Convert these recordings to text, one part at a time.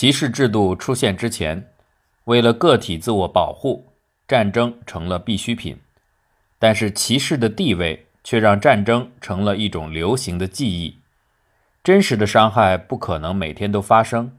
骑士制度出现之前，为了个体自我保护，战争成了必需品。但是骑士的地位却让战争成了一种流行的记忆。真实的伤害不可能每天都发生，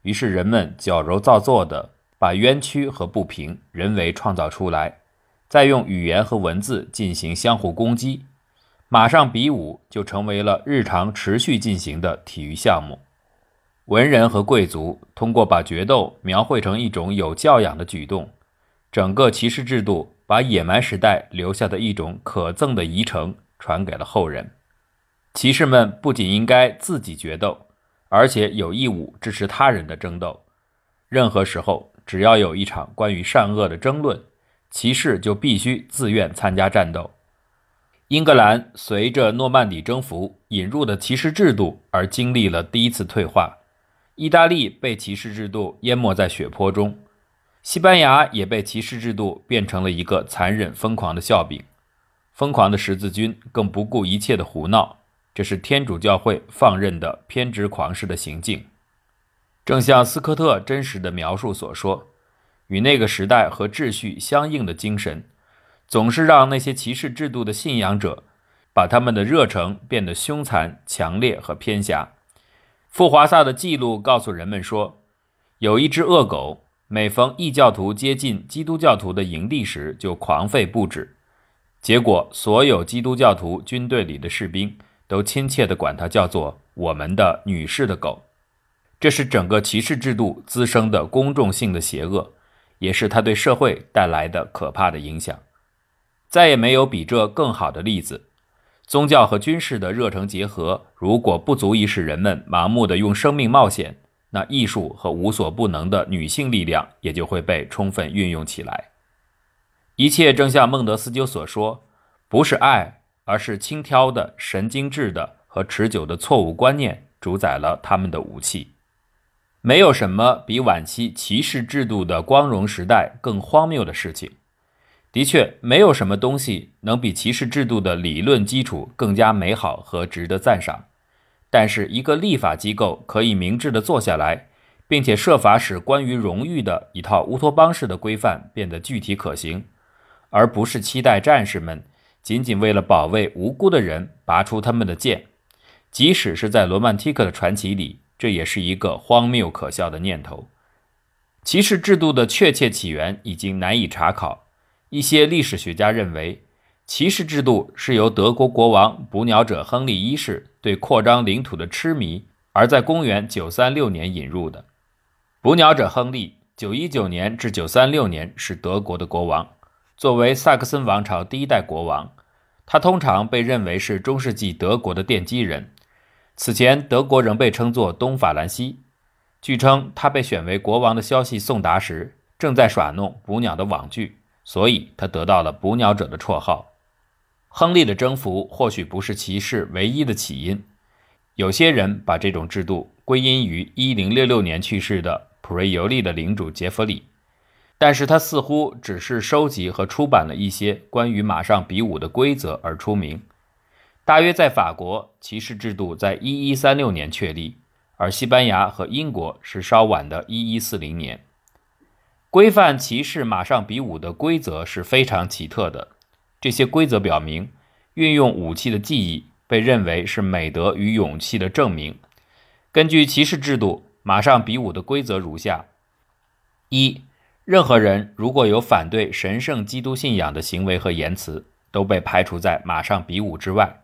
于是人们矫揉造作的把冤屈和不平人为创造出来，再用语言和文字进行相互攻击。马上比武就成为了日常持续进行的体育项目。文人和贵族通过把决斗描绘成一种有教养的举动，整个骑士制度把野蛮时代留下的一种可憎的遗承传给了后人。骑士们不仅应该自己决斗，而且有义务支持他人的争斗。任何时候，只要有一场关于善恶的争论，骑士就必须自愿参加战斗。英格兰随着诺曼底征服引入的骑士制度而经历了第一次退化，意大利被骑士制度淹没在血泊中，西班牙也被骑士制度变成了一个残忍疯狂的笑柄，疯狂的十字军更不顾一切的胡闹，这是天主教会放任的偏执狂式的行径。正像斯科特真实的描述所说，与那个时代和秩序相应的精神。总是让那些歧视制度的信仰者，把他们的热诚变得凶残、强烈和偏狭。富华萨的记录告诉人们说，有一只恶狗，每逢异教徒接近基督教徒的营地时，就狂吠不止。结果，所有基督教徒军队里的士兵都亲切地管它叫做“我们的女士的狗”。这是整个骑士制度滋生的公众性的邪恶，也是它对社会带来的可怕的影响。再也没有比这更好的例子。宗教和军事的热诚结合，如果不足以使人们盲目的用生命冒险，那艺术和无所不能的女性力量也就会被充分运用起来。一切正像孟德斯鸠所说，不是爱，而是轻佻的、神经质的和持久的错误观念主宰了他们的武器。没有什么比晚期骑士制度的光荣时代更荒谬的事情。的确，没有什么东西能比歧视制度的理论基础更加美好和值得赞赏。但是，一个立法机构可以明智地坐下来，并且设法使关于荣誉的一套乌托邦式的规范变得具体可行，而不是期待战士们仅仅为了保卫无辜的人拔出他们的剑。即使是在罗曼蒂克的传奇里，这也是一个荒谬可笑的念头。歧视制度的确切起源已经难以查考。一些历史学家认为，骑士制度是由德国国王捕鸟者亨利一世对扩张领土的痴迷，而在公元936年引入的。捕鸟者亨利919年至936年是德国的国王，作为萨克森王朝第一代国王，他通常被认为是中世纪德国的奠基人。此前，德国仍被称作东法兰西。据称，他被选为国王的消息送达时，正在耍弄捕鸟的网具。所以，他得到了“捕鸟者”的绰号。亨利的征服或许不是骑士唯一的起因，有些人把这种制度归因于1066年去世的普瑞尤利的领主杰弗里，但是他似乎只是收集和出版了一些关于马上比武的规则而出名。大约在法国，骑士制度在1136年确立，而西班牙和英国是稍晚的1140年。规范骑士马上比武的规则是非常奇特的。这些规则表明，运用武器的技艺被认为是美德与勇气的证明。根据骑士制度，马上比武的规则如下：一、任何人如果有反对神圣基督信仰的行为和言辞，都被排除在马上比武之外。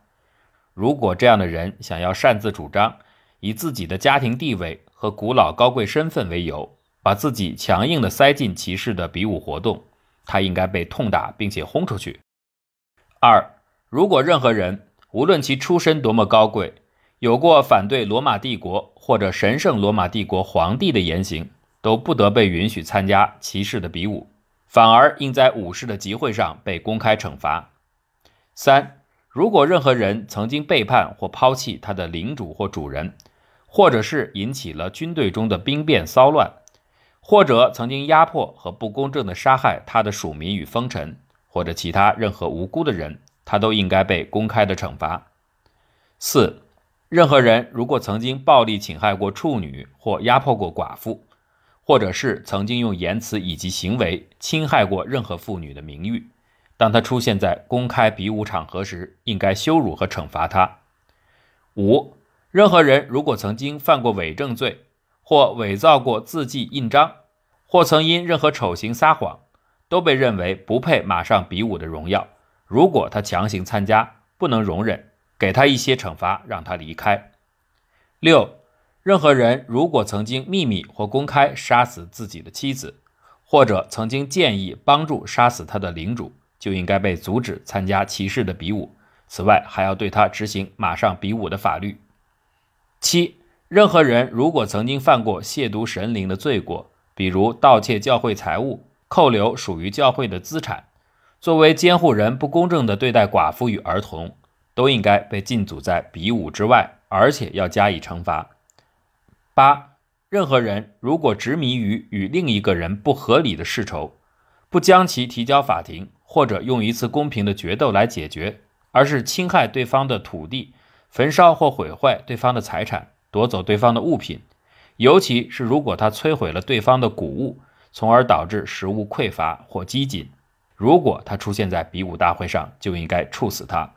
如果这样的人想要擅自主张，以自己的家庭地位和古老高贵身份为由，把自己强硬地塞进骑士的比武活动，他应该被痛打并且轰出去。二，如果任何人无论其出身多么高贵，有过反对罗马帝国或者神圣罗马帝国皇帝的言行，都不得被允许参加骑士的比武，反而应在武士的集会上被公开惩罚。三，如果任何人曾经背叛或抛弃他的领主或主人，或者是引起了军队中的兵变骚乱。或者曾经压迫和不公正地杀害他的属民与封臣，或者其他任何无辜的人，他都应该被公开的惩罚。四，任何人如果曾经暴力侵害过处女或压迫过寡妇，或者是曾经用言辞以及行为侵害过任何妇女的名誉，当他出现在公开比武场合时，应该羞辱和惩罚他。五，任何人如果曾经犯过伪证罪，或伪造过字迹印章，或曾因任何丑行撒谎，都被认为不配马上比武的荣耀。如果他强行参加，不能容忍。给他一些惩罚，让他离开。六，任何人如果曾经秘密或公开杀死自己的妻子，或者曾经建议帮助杀死他的领主，就应该被阻止参加骑士的比武。此外，还要对他执行马上比武的法律。七，任何人如果曾经犯过亵渎神灵的罪过，比如盗窃教会财物、扣留属于教会的资产、作为监护人不公正地对待寡妇与儿童。都应该被禁足在比武之外，而且要加以惩罚。八，任何人如果执迷于与另一个人不合理的世仇，不将其提交法庭，或者用一次公平的决斗来解决，而是侵害对方的土地，焚烧或毁坏对方的财产，夺走对方的物品，尤其是如果他摧毁了对方的谷物，从而导致食物匮乏或饥馑，如果他出现在比武大会上，就应该处死他。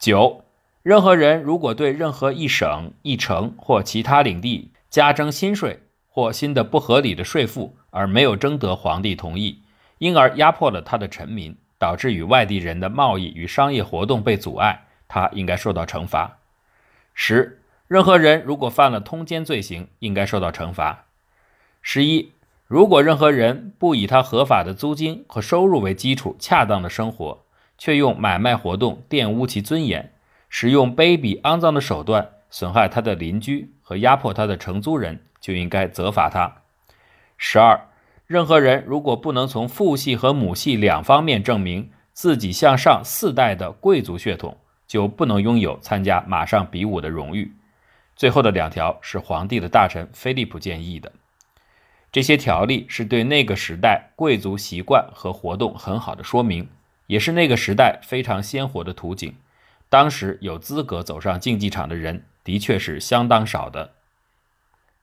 九，任何人如果对任何一省、一城或其他领地加征新税或新的不合理的税负，而没有征得皇帝同意，因而压迫了他的臣民，导致与外地人的贸易与商业活动被阻碍，他应该受到惩罚。十，任何人如果犯了通奸罪行，应该受到惩罚。十一，如果任何人不以他合法的租金和收入为基础，恰当的生活。却用买卖活动玷污其尊严，使用卑鄙肮脏的手段损害他的邻居和压迫他的承租人，就应该责罚他。十二，任何人如果不能从父系和母系两方面证明自己向上四代的贵族血统，就不能拥有参加马上比武的荣誉。最后的两条是皇帝的大臣菲利普建议的，这些条例是对那个时代贵族习惯和活动很好的说明。也是那个时代非常鲜活的图景。当时有资格走上竞技场的人的确是相当少的。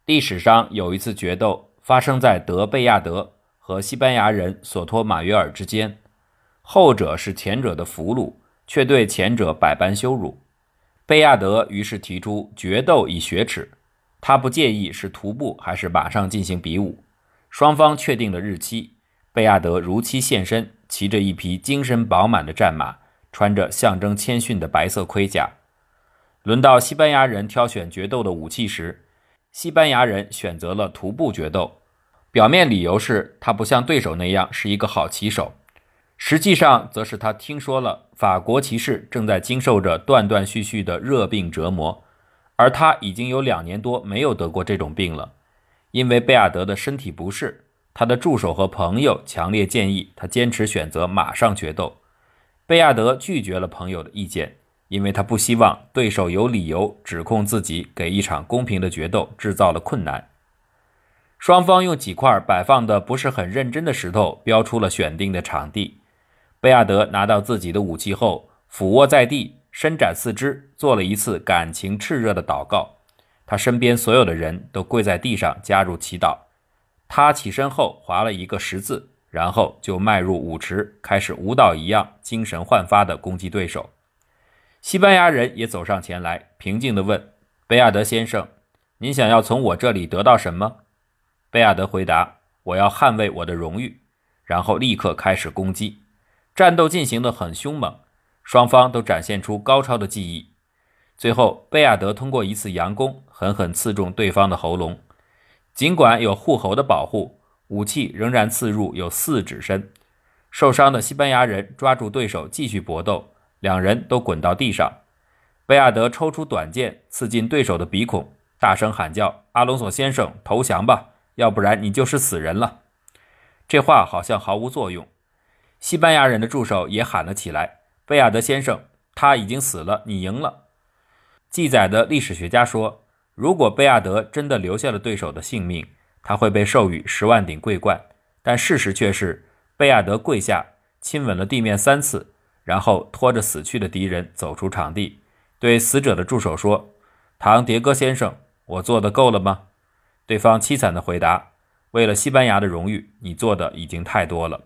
历史上有一次决斗发生在德贝亚德和西班牙人索托马约尔之间，后者是前者的俘虏，却对前者百般羞辱。贝亚德于是提出决斗以雪耻，他不介意是徒步还是马上进行比武。双方确定了日期，贝亚德如期现身。骑着一匹精神饱满的战马，穿着象征谦逊的白色盔甲。轮到西班牙人挑选决斗的武器时，西班牙人选择了徒步决斗。表面理由是他不像对手那样是一个好骑手，实际上则是他听说了法国骑士正在经受着断断续续的热病折磨，而他已经有两年多没有得过这种病了，因为贝亚德的身体不适。他的助手和朋友强烈建议他坚持选择马上决斗，贝亚德拒绝了朋友的意见，因为他不希望对手有理由指控自己给一场公平的决斗制造了困难。双方用几块摆放的不是很认真的石头标出了选定的场地。贝亚德拿到自己的武器后，俯卧在地，伸展四肢，做了一次感情炽热的祷告。他身边所有的人都跪在地上加入祈祷。他起身后划了一个十字，然后就迈入舞池，开始舞蹈一样精神焕发地攻击对手。西班牙人也走上前来，平静地问：“贝亚德先生，您想要从我这里得到什么？”贝亚德回答：“我要捍卫我的荣誉。”然后立刻开始攻击。战斗进行得很凶猛，双方都展现出高超的技艺。最后，贝亚德通过一次佯攻，狠狠刺中对方的喉咙。尽管有护喉的保护，武器仍然刺入有四指深。受伤的西班牙人抓住对手继续搏斗，两人都滚到地上。贝亚德抽出短剑刺进对手的鼻孔，大声喊叫：“阿隆索先生，投降吧，要不然你就是死人了。”这话好像毫无作用。西班牙人的助手也喊了起来：“贝亚德先生，他已经死了，你赢了。”记载的历史学家说。如果贝亚德真的留下了对手的性命，他会被授予十万顶桂冠。但事实却是，贝亚德跪下亲吻了地面三次，然后拖着死去的敌人走出场地，对死者的助手说：“唐迭戈先生，我做的够了吗？”对方凄惨地回答：“为了西班牙的荣誉，你做的已经太多了。”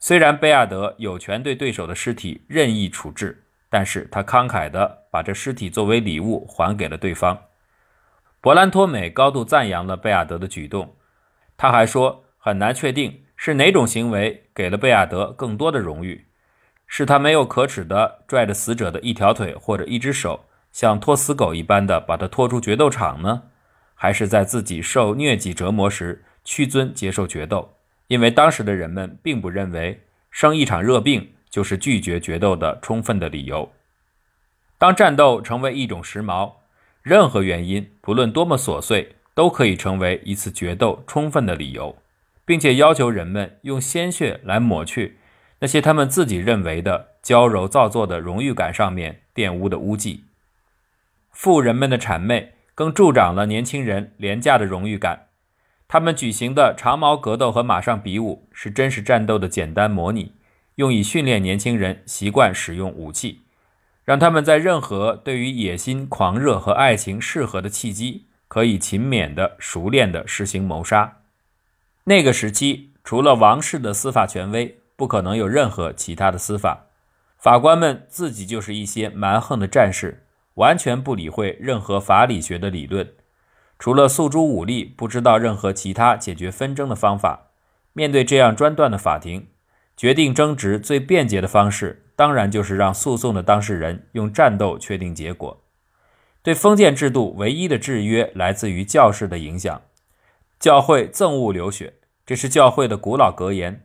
虽然贝亚德有权对对手的尸体任意处置，但是他慷慨地把这尸体作为礼物还给了对方。伯兰托美高度赞扬了贝亚德的举动，他还说很难确定是哪种行为给了贝亚德更多的荣誉：是他没有可耻地拽着死者的一条腿或者一只手，像拖死狗一般的把他拖出决斗场呢？还是在自己受疟疾折磨时屈尊接受决斗，因为当时的人们并不认为生一场热病就是拒绝决斗的充分的理由。当战斗成为一种时髦，任何原因，不论多么琐碎，都可以成为一次决斗充分的理由，并且要求人们用鲜血来抹去那些他们自己认为的娇柔造作的荣誉感上面玷污的污迹。富人们的谄媚。更助长了年轻人廉价的荣誉感。他们举行的长矛格斗和马上比武是真实战斗的简单模拟，用以训练年轻人习惯使用武器，让他们在任何对于野心、狂热和爱情适合的契机，可以勤勉的、熟练的实行谋杀。那个时期，除了王室的司法权威，不可能有任何其他的司法。法官们自己就是一些蛮横的战士。完全不理会任何法理学的理论，除了诉诸武力，不知道任何其他解决纷争的方法。面对这样专断的法庭，决定争执最便捷的方式，当然就是让诉讼的当事人用战斗确定结果。对封建制度唯一的制约来自于教士的影响。教会憎恶流血，这是教会的古老格言。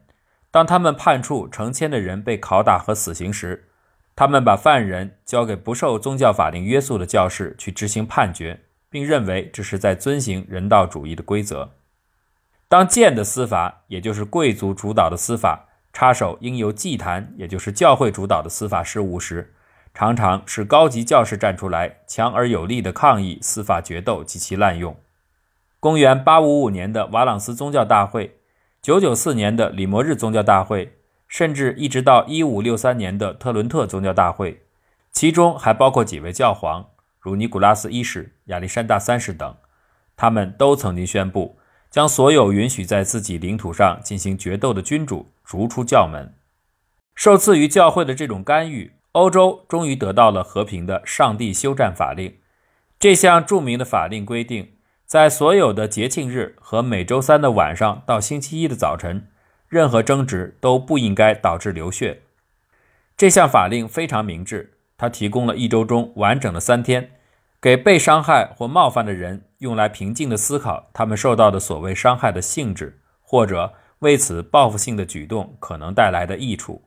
当他们判处成千的人被拷打和死刑时，他们把犯人交给不受宗教法令约束的教士去执行判决，并认为这是在遵行人道主义的规则。当剑的司法，也就是贵族主导的司法，插手应由祭坛，也就是教会主导的司法事务时，常常是高级教士站出来，强而有力地抗议司法决斗及其滥用。公元855年的瓦朗斯宗教大会，994年的里摩日宗教大会。甚至一直到一五六三年的特伦特宗教大会，其中还包括几位教皇，如尼古拉斯一世、亚历山大三世等，他们都曾经宣布将所有允许在自己领土上进行决斗的君主逐出教门。受赐于教会的这种干预，欧洲终于得到了和平的上帝休战法令。这项著名的法令规定，在所有的节庆日和每周三的晚上到星期一的早晨。任何争执都不应该导致流血。这项法令非常明智，他提供了一周中完整的三天，给被伤害或冒犯的人用来平静地思考他们受到的所谓伤害的性质，或者为此报复性的举动可能带来的益处。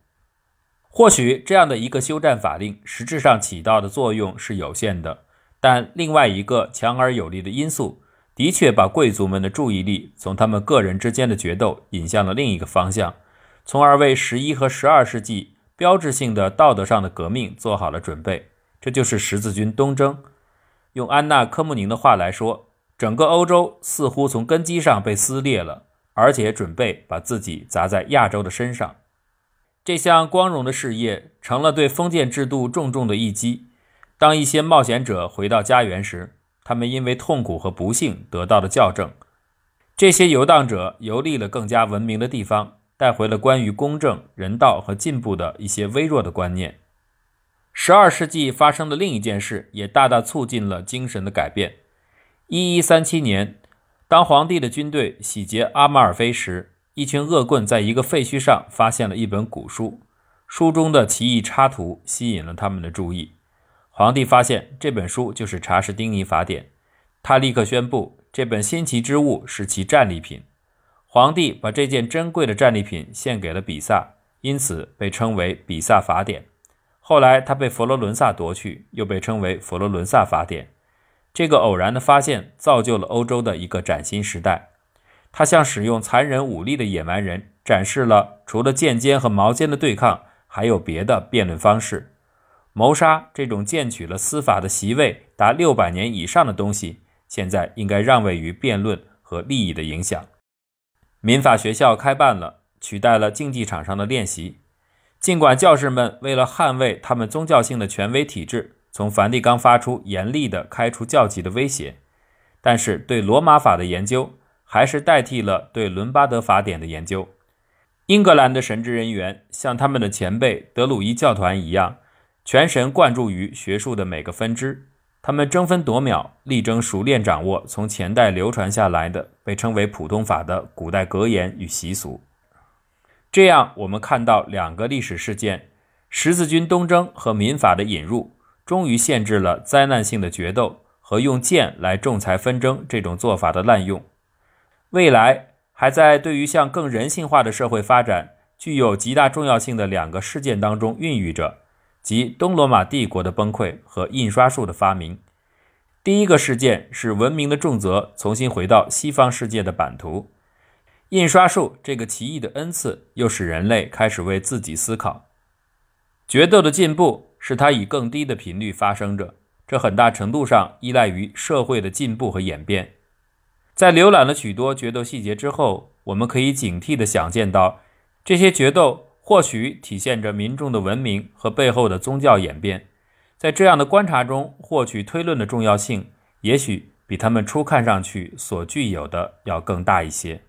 或许这样的一个休战法令实质上起到的作用是有限的，但另外一个强而有力的因素。的确把贵族们的注意力从他们个人之间的决斗引向了另一个方向，从而为十一和十二世纪标志性的道德上的革命做好了准备。这就是十字军东征。用安娜·科穆宁的话来说，整个欧洲似乎从根基上被撕裂了，而且准备把自己砸在亚洲的身上。这项光荣的事业成了对封建制度重重的一击。当一些冒险者回到家园时，他们因为痛苦和不幸得到了校正。这些游荡者游历了更加文明的地方，带回了关于公正、人道和进步的一些微弱的观念。十二世纪发生的另一件事也大大促进了精神的改变。一一三七年，当皇帝的军队洗劫阿马尔菲时，一群恶棍在一个废墟上发现了一本古书，书中的奇异插图吸引了他们的注意。皇帝发现这本书就是《查士丁尼法典》，他立刻宣布这本新奇之物是其战利品。皇帝把这件珍贵的战利品献给了比萨，因此被称为《比萨法典》。后来，他被佛罗伦萨夺去，又被称为《佛罗伦萨法典》。这个偶然的发现造就了欧洲的一个崭新时代。他向使用残忍武力的野蛮人展示了除了剑尖和矛尖的对抗，还有别的辩论方式。谋杀这种建取了司法的席位达六百年以上的东西，现在应该让位于辩论和利益的影响。民法学校开办了，取代了竞技场上的练习。尽管教士们为了捍卫他们宗教性的权威体制，从梵蒂冈发出严厉的开除教籍的威胁，但是对罗马法的研究还是代替了对伦巴德法典的研究。英格兰的神职人员像他们的前辈德鲁伊教团一样，全神贯注于学术的每个分支。他们争分夺秒，力争熟练掌握从前代流传下来的被称为普通法的古代格言与习俗。这样，我们看到两个历史事件：十字军东征和民法的引入，终于限制了灾难性的决斗和用剑来仲裁纷争这种做法的滥用。未来还在对于向更人性化的社会发展具有极大重要性的两个事件当中孕育着。即东罗马帝国的崩溃和印刷术的发明。第一个事件是文明的重责重新回到西方世界的版图。印刷术这个奇异的恩赐，又使人类开始为自己思考。决斗的进步使它以更低的频率发生着，这很大程度上依赖于社会的进步和演变。在浏览了许多决斗细节之后，我们可以警惕地想见到这些决斗。或许体现着民众的文明和背后的宗教演变，在这样的观察中获取推论的重要性，也许比他们初看上去所具有的要更大一些。